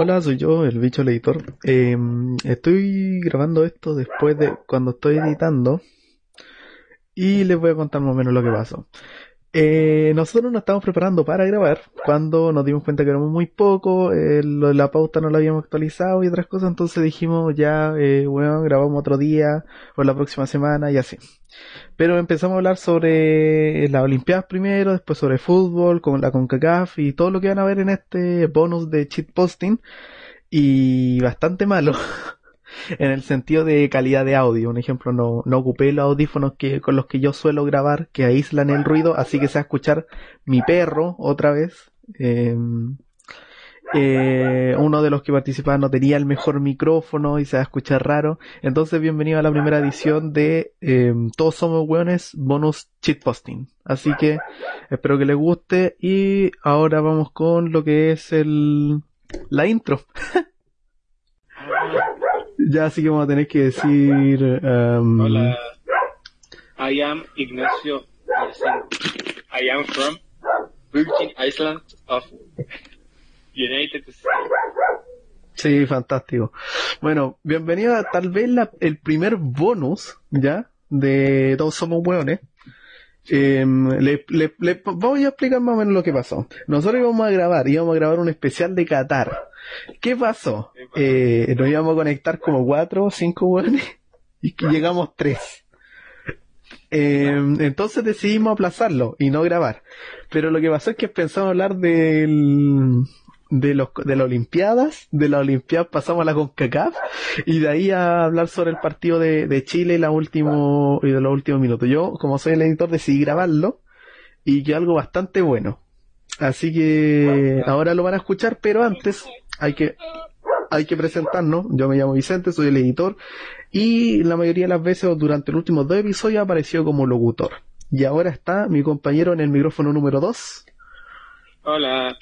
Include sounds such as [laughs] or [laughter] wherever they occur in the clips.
Hola, soy yo, el bicho el editor. Eh, estoy grabando esto después de cuando estoy editando y les voy a contar más o menos lo que pasó. Eh, nosotros nos estábamos preparando para grabar cuando nos dimos cuenta que éramos muy poco, eh, la pauta no la habíamos actualizado y otras cosas, entonces dijimos ya, eh, bueno, grabamos otro día o la próxima semana y así. Pero empezamos a hablar sobre las Olimpiadas primero, después sobre fútbol, con la CONCACAF y todo lo que van a ver en este bonus de cheat posting y bastante malo. [laughs] en el sentido de calidad de audio. Un ejemplo, no, no ocupé los audífonos que, con los que yo suelo grabar, que aíslan el ruido, así que se va a escuchar mi perro otra vez. Eh, eh, uno de los que participaba no tenía el mejor micrófono y se va a escuchar raro. Entonces, bienvenido a la primera edición de eh, Todos Somos Weones Bonus Cheat Posting. Así que espero que les guste y ahora vamos con lo que es el la intro. [laughs] ya así que vamos a tener que decir... Um... Hola, I am Ignacio I am from Virgin Islands of United States. Sí, fantástico. Bueno, bienvenido a tal vez la, el primer bonus, ¿ya? De Todos Somos Hueones. Eh, le, le, le, voy a explicar más o menos lo que pasó. Nosotros íbamos a grabar, íbamos a grabar un especial de Qatar. ¿Qué pasó? Eh, nos íbamos a conectar como cuatro o cinco hueones [laughs] y llegamos tres. Eh, entonces decidimos aplazarlo y no grabar. Pero lo que pasó es que pensamos hablar del, de los de las Olimpiadas, de las Olimpiadas pasamos a la CONCACAF y de ahí a hablar sobre el partido de, de Chile y la último y de los últimos minutos. Yo, como soy el editor, decidí grabarlo y que algo bastante bueno. Así que ahora lo van a escuchar, pero antes hay que hay que presentarnos. Yo me llamo Vicente, soy el editor y la mayoría de las veces durante los últimos dos episodios apareció como locutor. Y ahora está mi compañero en el micrófono número 2. Hola,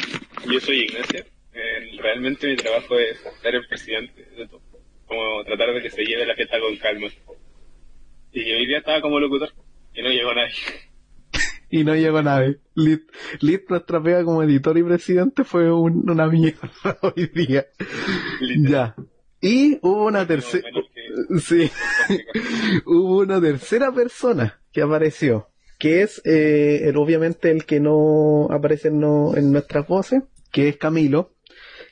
yo soy Ignacio. Eh, realmente mi trabajo es ser el presidente de todo. Como tratar de que se lleve la fiesta con calma. Y hoy día estaba como locutor y no llegó nadie. [laughs] y no llegó nadie. Lit, Lit, nuestra pega como editor y presidente fue un, una mierda [laughs] hoy día. Ya. Y hubo una tercera, [laughs] sí, hubo una tercera persona que apareció, que es eh, obviamente el que no aparece en, no, en nuestras voces, que es Camilo,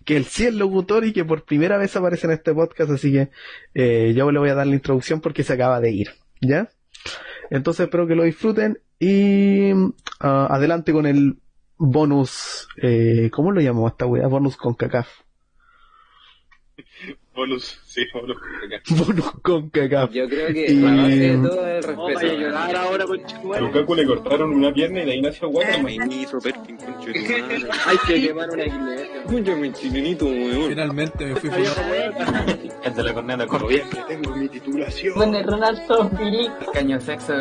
que él sí es locutor y que por primera vez aparece en este podcast, así que eh, yo le voy a dar la introducción porque se acaba de ir, ¿ya? Entonces espero que lo disfruten y uh, adelante con el bonus, eh, ¿cómo lo llamamos esta wea? Bonus con cacaf. Bonus, sí, bonus. [laughs] Bonus con cacaf. Yo creo que Y- la base de todo el No, vaya a respeto. llorar ahora, A Lukaku le cortaron una pierna y de ahí nació Waterman. Hay que quemar una iglesia. Escúchame, chilenito, weón. Finalmente me fui fumado. El de la corneta corriente. Tengo mi titulación. Bueno, Ronaldo Filipe. Caño sexo.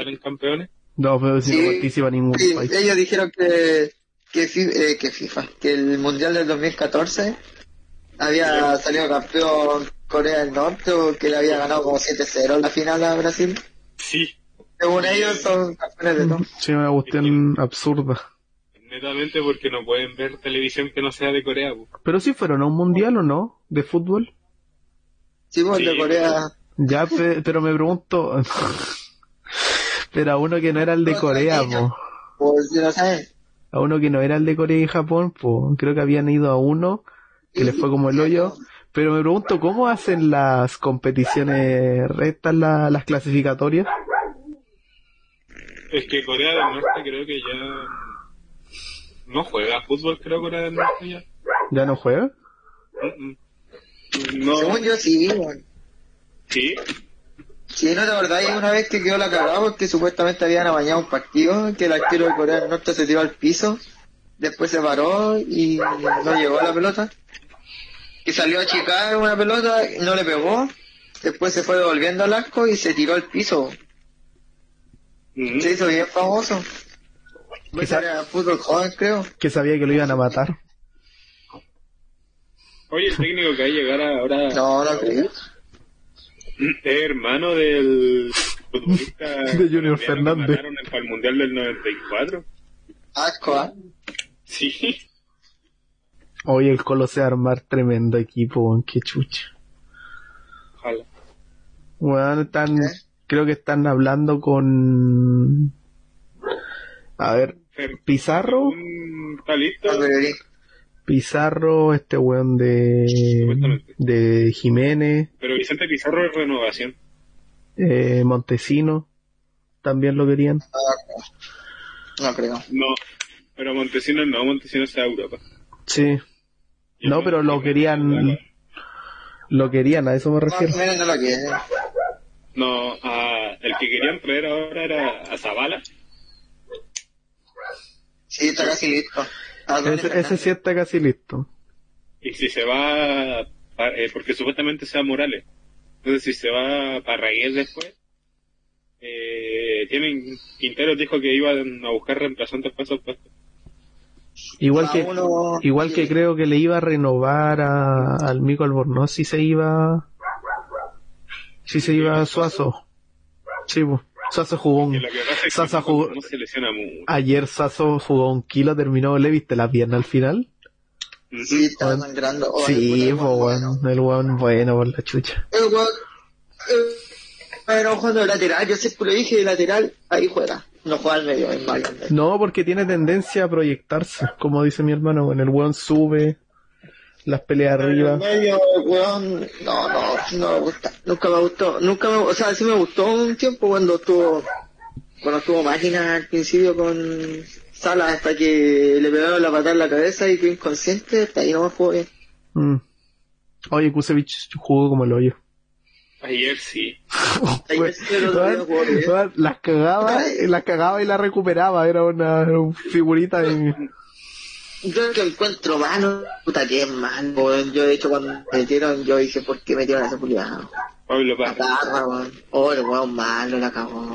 Salen campeones. No, pero si no Sí, participa ningún Sí, país. ellos dijeron que, que, eh, que FIFA, que el Mundial del 2014 había salido campeón Corea del Norte o que le había ganado como 7-0 en la final a Brasil. Sí, Según ellos son campeones de todo. Sí, una cuestión absurda. netamente porque no pueden ver televisión que no sea de Corea. Pero sí fueron a un mundial o no, de fútbol. Sí, pues, de Sí. Corea. Ya, pe- pero me pregunto, pero a uno que no era el de Corea, po. Pues no saben. a uno que no era el de Corea y Japón, pues creo que habían ido a uno que les fue como el hoyo. Pero me pregunto, ¿cómo hacen las competiciones rectas, la- las clasificatorias? Es que Corea del Norte creo que ya no juega fútbol, creo Corea del Norte ya. ¿Ya no juegan? Mm, mm. No, Según yo sí, bueno. sí, Sí, ¿no te acordás? Una vez que quedó la cagada porque supuestamente habían amañado un partido, que el arquero de Corea del Norte se tiró al piso, después se paró y no llegó a la pelota. Y salió a chicar una pelota, y no le pegó, después se fue devolviendo al arco y se tiró al piso. Mm. Se hizo bien famoso. Quizá- Era fútbol joven, creo. Que sabía que lo iban a matar. Oye, el técnico que va a llegar ahora No, no creo. Es [clears throat] hermano del futbolista [laughs] De Junior que Fernández. en- para el Mundial del 94. Asco, ¿ah? Sí. Hoy el Colo se va a armar tremendo equipo, weón, qué chucha. Ojalá. Weón, están, ¿Qué? creo que están hablando con, a ver, Fer, Pizarro, un- ¿Está listo? Pizarro, este weón de, Supuestamente. de Jiménez, Pero Vicente Pizarro es renovación. eh, Montesino, también lo querían. No creo. No. Pero Montesinos no, Montesinos está a Europa. Sí. No, pero lo querían, lo querían, a eso me No, refiero. No lo. No, a- el que querían traer ahora era a Zavala. Sí, está casi listo. Ah, ¿dónde Ese, ese sí está casi listo. Y si se va, eh, porque supuestamente sea Morales. Entonces si se va Parragués después, eh, tienen, Quintero dijo que iban a buscar reemplazantes para esos puestos. Igual Ah, que, uno- igual que creo que le iba a renovar a, al Mico Albornoz si se iba, si se iba a Suazo. Sí, po. Suazo jugó un, es que Sasa jugó- no se lesiona mucho. ayer Suazo jugó un kilo, terminó, ¿le viste la pierna al final? Ujú. Sí, está sangrando. Oh, sí, weón weón, el weón bueno por la chucha. El weón. Pero jugando de lateral, yo siempre lo dije de lateral, ahí juega. No juega al medio, es malo. No, porque tiene tendencia a proyectarse, como dice mi hermano, bueno, el weón sube, las peleas arriba. medio, weón, no, no, no me gusta. Nunca me gustó, nunca me, o sea, sí me gustó un tiempo cuando estuvo, cuando estuvo máquina al principio con Sala hasta que le pegaron la patada en la cabeza y quedó inconsciente, hasta ahí no me jugó bien. Mm. Oye, Kusevich jugó como el hoyo. Ayer sí. Weón, sí jugó bien. weón, las cagaba, las cagaba y las recuperaba, era una figurita en... Yo que encuentro malo, puta que es malo, weón. Yo de hecho cuando me metieron, yo dije, ¿por qué metieron a ese culiado? Pablo La Paz. garra, weón. Oh, el weón malo, la cagó.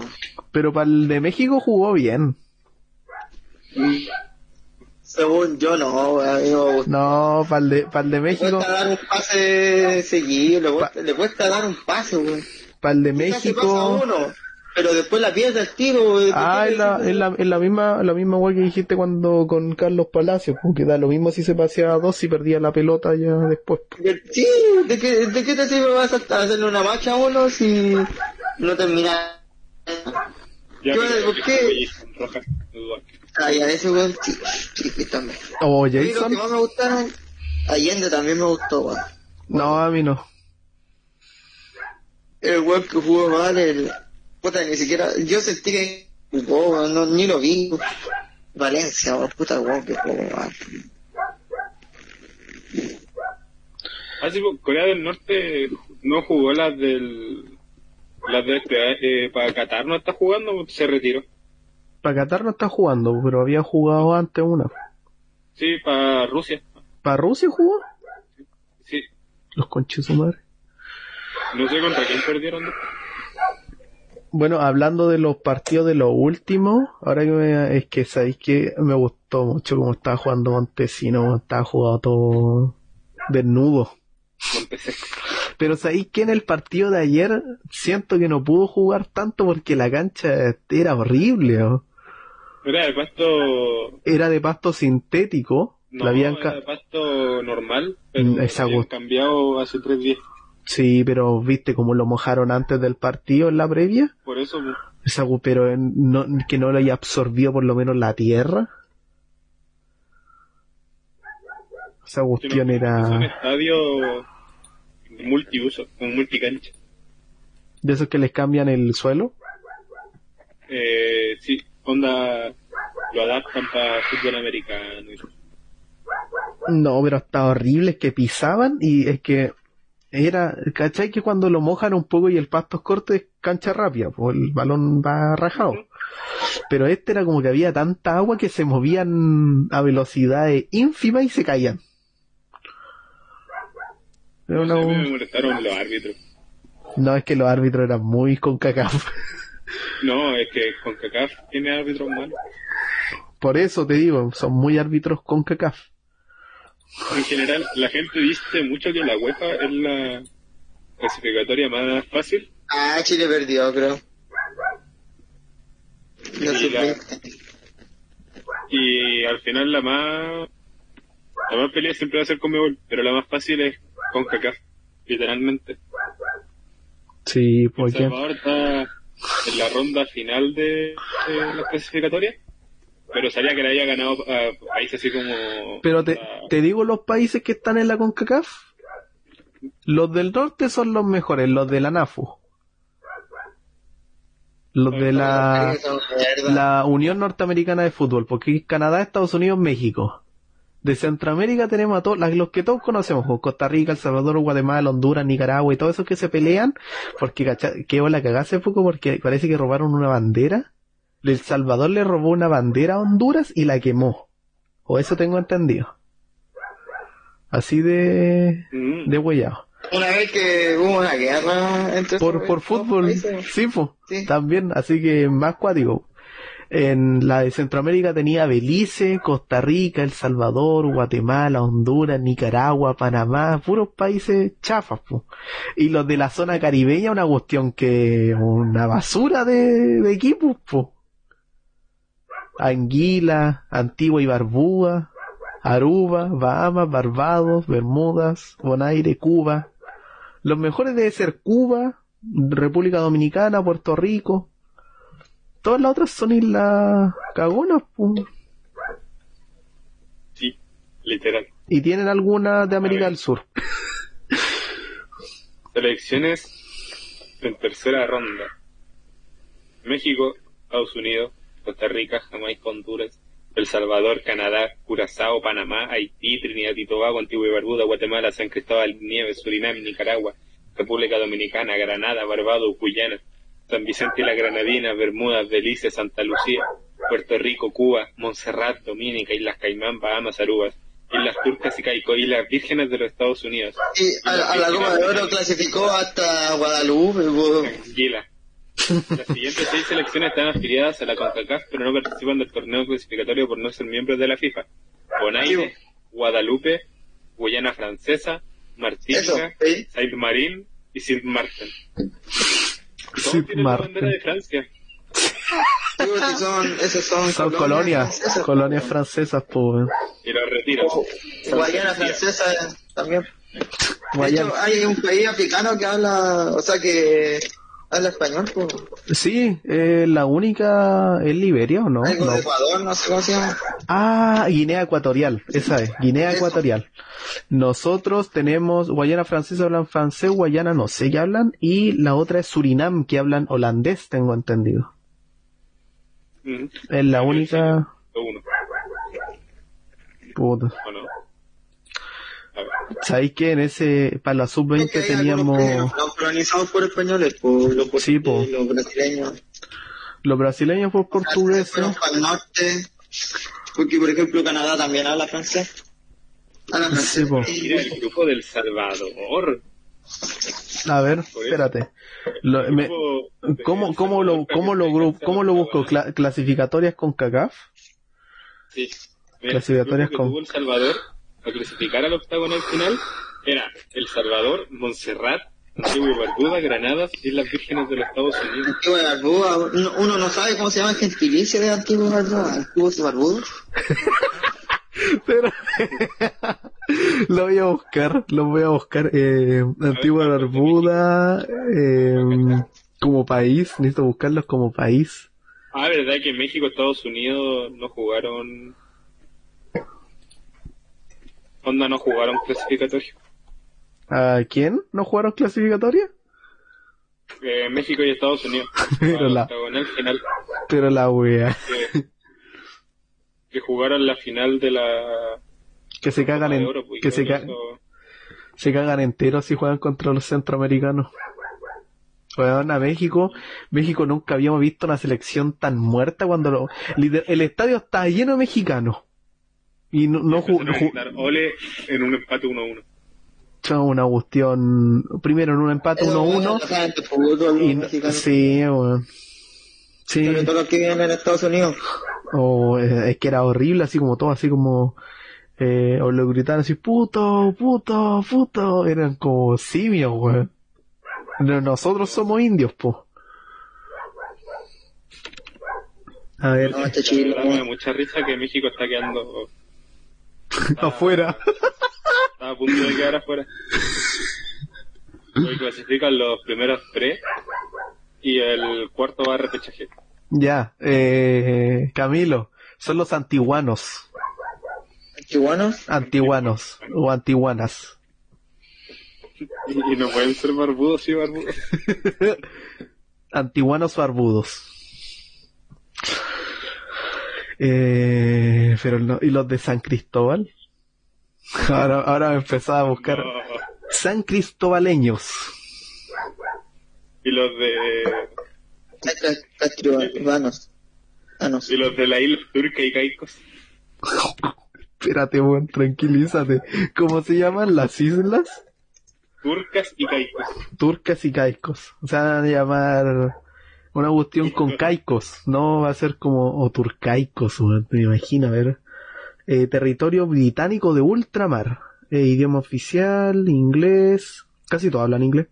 Pero para el de México jugó bien. Según yo no, weón, no para el de, el de Le México, cuesta dar un pase seguido, le cuesta, le cuesta dar un pase, weón. para el de México... pero después la pierde el tiro, weón. Ah, es la, es la, es la misma, la misma weá que dijiste cuando con Carlos Palacios, porque da lo mismo si se paseaba dos si perdía la pelota ya después. Sí, ¿de qué, ¿de qué te sirve vas a hacerle una marcha a uno si no termina? Ya, ¿Qué- pero por qué? fue Jason Rojas, dudo. Ay, a ese weón, sí, sí, sí, también. O A mí los Jason, que más me gustaron, Allende también me gustó, weón. no, a mí no. El weón que jugó mal, el... Puta, ni siquiera... Yo sentí que jugó, weón, no, ni lo vi. Valencia, weón, puta, weón, que jugó mal. Ah, sí, pues, Corea del Norte no jugó las del... Las de este, eh, para Qatar no está jugando, se retiró. Para Qatar no está jugando, pero había jugado antes una. Sí, para Rusia. ¿Para Rusia jugó? Sí, Los conches su madre. no sé contra quién perdieron. Bueno, hablando de los partidos de los últimos, ahora que me, es que sabéis que me gustó mucho cómo estaba jugando Montesino, cómo estaba jugando todo desnudo. [laughs] Pero sabéis que en el partido de ayer siento que no pudo jugar tanto porque la cancha era horrible. ¿no? Era de pasto... Era de pasto sintético. No, la habían era de pasto normal, pero esa habían cambiado hace tres días. Sí, pero viste cómo lo mojaron antes del partido en la previa. Por eso, Esa pero en- no, que no lo haya absorbido por lo menos la tierra. Esa cuestión no- es un era estadio multiuso, un multicancha. de esos que les cambian el suelo. Eh, sí, onda lo adaptan para fútbol americano. No, pero estaba horrible, es que pisaban y es que era, ¿cachai? Que cuando lo mojan un poco y el pasto es corto es cancha rápida, pues el balón va rajado. Pero este era como que había tanta agua que se movían a velocidades ínfimas y se caían. Era No sé, me molestaron los árbitros. No, es que los árbitros eran muy con cacaf. No, es que con CACAF tiene árbitros malos. Por eso te digo, son muy árbitros con cacaf. En general, la gente dice mucho que la UEFA es la clasificatoria más fácil. Ah, Chile perdió, creo. Y el Y la- sub-20. Y al final la más la más pelea siempre va a ser con Mebol, pero la más fácil es con CACAF, literalmente. Sí, El porque Salvador está en la ronda final de, de las clasificatorias, pero sabía que le había ganado a países así como... Pero te, a- te digo los países que están en la CONCACAF. Los del norte son los mejores, los de la NAFU. Los de la, la Unión Norteamericana de Fútbol, porque Canadá, Estados Unidos, México. De Centroamérica tenemos a todos, los que todos conocemos, pues, Costa Rica, El Salvador, Guatemala, Honduras, Nicaragua y todos esos que se pelean, porque qué bola cagada hace poco porque parece que robaron una bandera. El Salvador le robó una bandera a Honduras y la quemó. O eso tengo entendido. Así de, Mm. de huellado. Una vez que hubo una guerra entre Por, por fútbol, sí, po, Sí. también, así que más cuático. En la de Centroamérica tenía Belice, Costa Rica, El Salvador, Guatemala, Honduras, Nicaragua, Panamá, puros países chafas, po. Y los de la zona caribeña, una cuestión que, una basura de, de equipos, po. Anguila, Antigua y Barbuda, Aruba, Bahamas, Barbados, Bermudas, Bonaire, Cuba. Los mejores debe ser Cuba, República Dominicana, Puerto Rico. Todas las otras son islas cagonas. Sí, literal. Y tienen algunas de América del Sur. [laughs] Selecciones en tercera ronda. México, Estados Unidos, Costa Rica, Jamaica, Honduras, El Salvador, Canadá, Curazao, Panamá, Haití, Trinidad y Tobago, Antigua y Barbuda, Guatemala, San Cristóbal, Nieves, Surinam, Nicaragua, República Dominicana, Granada, Barbados, Guyana, San Vicente y la Granadina, Bermudas, Belice, Santa Lucía, Puerto Rico, Cuba, Montserrat, Dominica, Islas Caimán, Bahamas, Arubas, Islas Turcas y Caico, Islas Vírgenes de los Estados Unidos. Y a, a la Copa de Oro clasificó hasta Guadalupe. Las siguientes seis selecciones están afiliadas a la CONCACAF, pero no participan del torneo clasificatorio por no ser miembros de la FIFA. Bonaire, Guadalupe, Guyana Francesa, Martinica. Saint Marín y Sint Maarten. Todos Sint tienen la de Francia. Son, esos son, Son colonias, francesas. colonias francesas, po. Y los retiran. Guayana francesa también. De Guayana. hecho, hay un país africano que habla, o sea, que habla español, pues. Sí, eh, la única es Liberia, ¿o no? Algo No. de Ecuador, no sé cómo se llama. Ah, Guinea Ecuatorial, esa es, Guinea Eso. Ecuatorial. Nosotros tenemos Guayana francesa, hablan francés, Guayana no sé qué hablan, y la otra es Surinam, que hablan holandés, tengo entendido. Mm. Es la única... Uno, Puta. ¿Sabéis que en ese, para la sub-20 Es que hay algunos teníamos no colonizados por españoles, por los Sí, po. portugueses, los brasileños. los brasileños por portugueses? Fueron para el norte, porque por ejemplo Canadá también habla francés. Habla francés. Sí, po. Mira, el grupo del Salvador. A ver, espérate. Lo- me- ¿Cómo, cómo lo, cómo lo, cómo lo busco? la- Cla- ¿Clasificatorias con CACAF? Sí. Mira, Clasificatorias con- El Salvador a clasificar al octagonal final era El Salvador, Montserrat, Antigua y Barbuda, Granadas, Islas Vírgenes de los Estados Unidos. Antigua de Barbuda, uno, uno no sabe cómo se llama el gentilicio de Antigua de Barbuda, Antiguo de Barbuda. [laughs] Pero [laughs] lo voy a buscar, lo voy a buscar. Eh, Antigua Barbuda, eh, como país, necesito buscarlos como país. Ah, ¿verdad que México, Estados Unidos no jugaron... Onda no jugaron clasificatorio. ¿A quién? ¿No jugaron clasificatoria? Eh, México y Estados Unidos. [laughs] Pero la- final. Pero la wea, Que, que jugaron la final de la... que se cagan en, Oro, pues, que se, ca- eso- se cagan enteros si juegan contra los centroamericanos. Weón, a México, México nunca habíamos visto una selección tan muerta cuando lo, el estadio está lleno de mexicanos. Y no, no, Ole en un empate 1-1. Fue una cuestión, primero en un empate Eso, 1-1 bueno, la gente de fútbol, y los no- mexicanos, sí, weón. Sí, sobre todo los que viven en Estados Unidos. o eh, es que era horrible, así como todo, así como eh, o lo gritaban así, puto, puto, puto, eran como simios, weón. No- Nosotros somos indios, po. A ver, No, este Chile, verdad me da weón. mucha risa que México está quedando, [laughs] afuera. está a punto de quedar afuera. Hoy clasifican los primeros tres y el cuarto va a repechaje. Ya, eh, Camilo, son los antiguanos, ¿Chihuanos? antiguanos o antiguanas. Y, y no pueden ser barbudos y barbudos. [laughs] Antiguanos barbudos. Eh, pero no, ¿y los de San Cristóbal? [laughs] Ahora, ahora me empezaba a buscar No. San Cristóbaleños. Y los de Castribanos. Ah, no. y los de la isla turca y caicos. [laughs] Espérate, weón, tranquilízate. ¿Cómo se llaman las islas? Turcas y caicos. Turcas y caicos. O sea, van a llamar una cuestión con [laughs] caicos. No va a ser como, o turcaicos, weón, me imagino, a ver. Eh, territorio británico de ultramar. Eh, idioma oficial, inglés. Casi todos hablan inglés.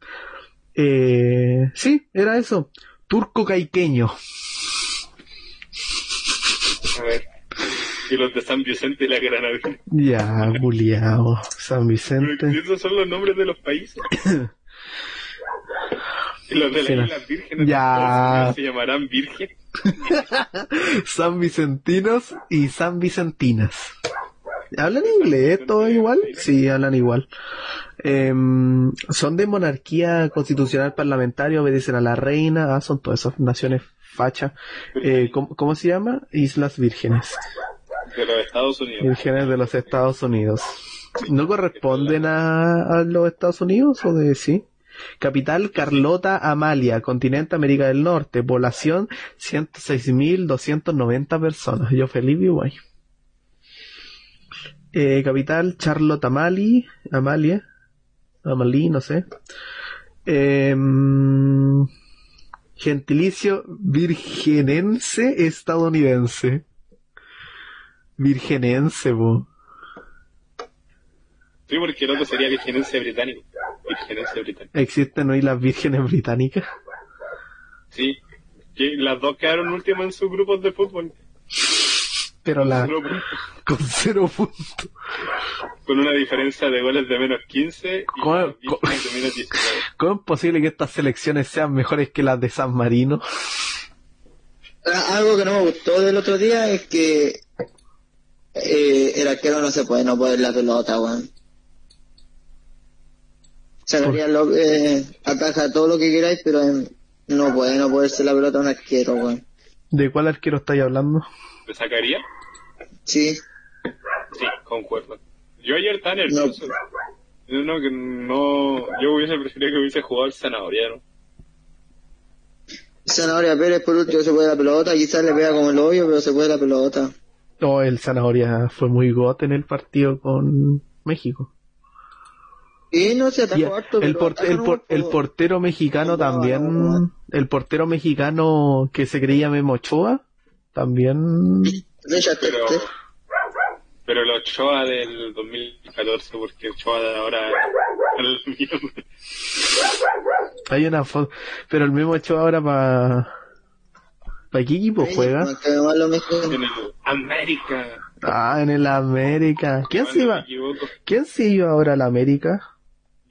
Eh, sí, era eso. Turco caiqueño. A ver. Y los de San Vicente y la Granadina. Ya, buliao. San Pero Vicente. esos son los nombres de los países. [laughs] Los de las no. Islas Vírgenes. Ya. ¿cómo Se llamarán Virgen. [laughs] San Vicentinos y San Vicentinas. ¿Hablan inglés todo igual? Sí, hablan igual. Em, son de monarquía constitucional parlamentaria, obedecen a la reina, ah, son todas esas naciones fachas. Eh, ¿cómo, cómo se llama? Islas Vírgenes. De los Estados Unidos. Vírgenes de los Estados Unidos. ¿No corresponden a, a los Estados Unidos o de sí? Capital Carlota Amalia, continente América del Norte, población 106.290 personas. Yo feliz vivo ahí. Eh, capital Charlotte Amali, Amalia, Amalí, no sé. Em, gentilicio virgenense estadounidense. Virgenense, bo. Sí, porque el sería Virgenense británico. ¿Existen hoy las vírgenes británicas? Sí. Que las dos quedaron últimas en sus grupos de fútbol. Pero la, Cero con cero puntos. Con una diferencia de goles de menos 15 y ¿Cómo- las Vírgenes de menos 19. ¿Cómo es posible que estas selecciones sean mejores que las de San Marino? Ah, Algo que no me gustó del otro día es que eh, el arquero no se puede no poner la pelota, weón. Sacaría lo, eh, ataja todo lo que queráis, pero no puede no poderse la pelota a un arquero, weón. ¿De cuál arquero estáis hablando? ¿Me sacaría? Sí, Sí, concuerdo. Yo ayer estaba nervioso. No. no, que no, yo hubiese preferido que hubiese jugado el zanahoriano. Zanahoria Pérez por último se puede la pelota, quizás le pega como el hoyo, pero se puede la pelota. No, el Zanahoria fue muy got en el partido con México. Y no se harto, el, por- el, por- el po. portero mexicano No, no, también, no. el portero mexicano que se creía Memo Ochoa, también Pero, pero el Ochoa del 2014, porque Ochoa de ahora hay una foto, pero el Memo Ochoa ahora para ¿Para qué equipo Sí, juega? en el América. Ah, en el América. ¿Quién se iba? ¿Quién se iba ahora al América?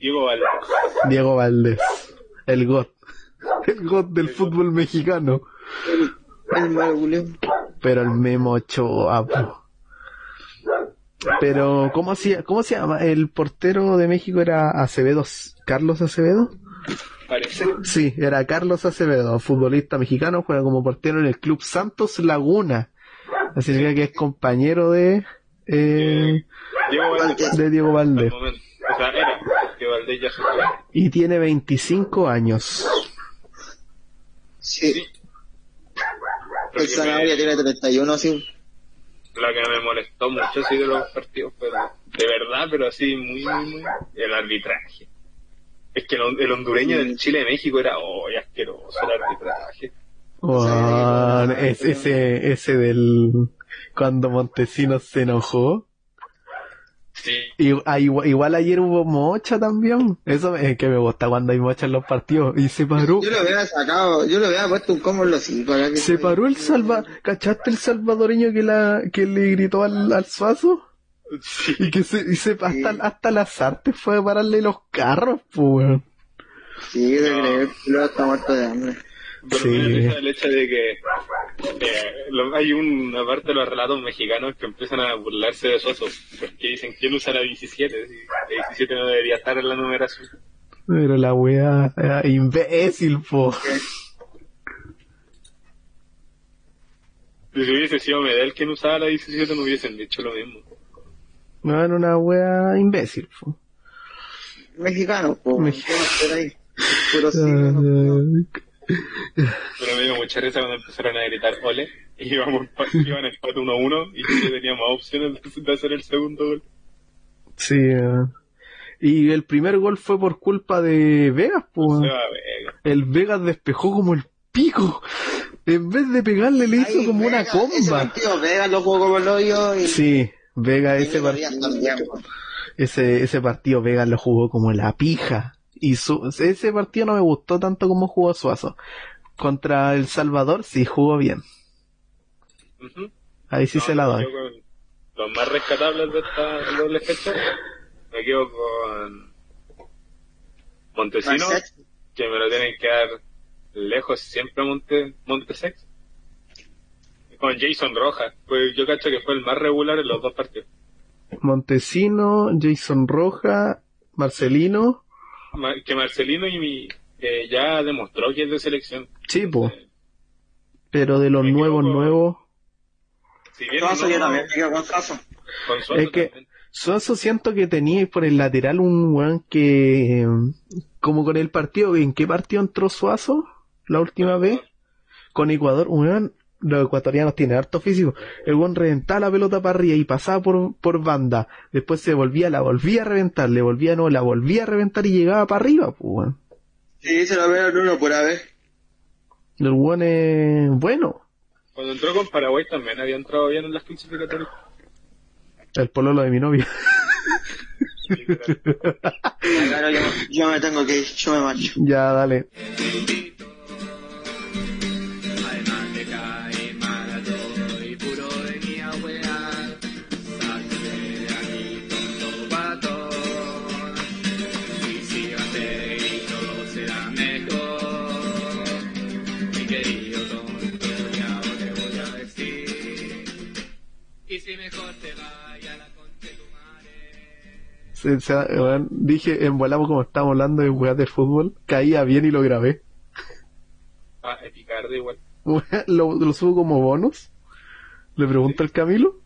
Diego Valdés. Diego Valdés, el GOT, el GOT del fútbol mexicano. El malo, Julio. Pero el Memo Ochoa. Pero, ¿cómo se, ¿cómo se llama? ¿El portero de México era Acevedo? ¿Carlos Acevedo? Parece. Sí, era Carlos Acevedo, futbolista mexicano, juega como portero en el Club Santos Laguna. Así que es compañero de, eh, Diego Valdés. de Diego al Valdés. momento. O sea, era. Que Valdés ya se fue. Y tiene 25 años. Sí. Lo El me- tiene 31, sí. Lo que me molestó mucho así de los partidos, pero de verdad, pero así muy, muy, muy, el arbitraje. Es que el, el hondureño del Chile-México era, oh, asqueroso el arbitraje. Es ese, ese del, cuando Montesinos se enojó. Sí. Y, ah, igual, igual ayer hubo mocha también. Eso es que me gusta cuando hay mocha en los partidos. Y se paró. Yo lo hubiera sacado, yo lo hubiera puesto un combo en los cinco. que Se paró el salva, ¿cachaste el salvadoreño que la, que le gritó al, al suazo? Sí. Y que se, y se hasta, hasta las artes fue a pararle los carros, pues. Sí, de No. creer, luego está muerto de hambre. Pero Sí. me da risa el hecho de que eh, lo- hay una parte de los relatos mexicanos que empiezan a burlarse de Soso, porque dicen quién usa la 17, si la 17 no debería estar en la numeración. Pero la wea, era imbécil, po. Si hubiese sido Medel quien usaba la 17 no hubiesen dicho lo mismo. No, era una wea imbécil, po. Mexicano, Mex- ¿qué más hacer ahí? Puro sí, no, Pero me dio mucha risa cuando empezaron a gritar ole, y íbamos, iban en empate 1-1 y Chile tenía más opciones de, hacer el segundo gol. Sí, eh. Y el primer gol fue por culpa de Vegas, O pues. sea. El Vegas despejó como el pico. En vez de pegarle, le hizo como una Vega, Ese comba. partido, Vega lo jugó como el hoyo y... Sí, Vega, y ese, le par- corrían todo el tiempo. ese, ese partido Vega lo jugó como la pija. Y su, ese partido no me gustó tanto como jugó Suazo. Contra El Salvador sí jugó bien. Ahí sí No, se la me doy. quedo con Los más rescatables de esta doble fecha, me quedo con Montesino, Marcet, que me lo tienen que dar lejos siempre Monte, Montesex. Y Con Jason Rojas, pues yo cacho que fue el más regular en los dos partidos. Montesino, Jason Roja, Marcelino. Que Marcelino y mi, que ya demostró que es de selección. Sí, po. Eh, Pero de los nuevos, nuevos. Si bien Suazo, no- yo también me quedo con Suazo. con Suazo Es que- también. Suazo siento que tenía por el lateral un weón que, eh, como con el partido, ¿en qué partido entró Suazo? La última vez. Con Ecuador, un weón, los ecuatorianos tienen harto físico. El weón reventaba la pelota para arriba y pasaba por, por banda. Después se volvía, la volvía a reventar, le volvía, no, la volvía a reventar y llegaba para arriba, pues weón. Sí, se lo veo uno por vez. El weón es bueno. Cuando entró con Paraguay también había entrado bien en las clasificatorias. El pololo de mi novia. Claro, [laughs] yo, yo me tengo que ir, yo me marcho. ya, dale. Se- se- weón, dije, en volamos como estábamos hablando de weas de fútbol, caía bien y lo grabé. Ah, Epicardo igual. [laughs] lo, lo subo como bonus. Le pregunto al Camilo.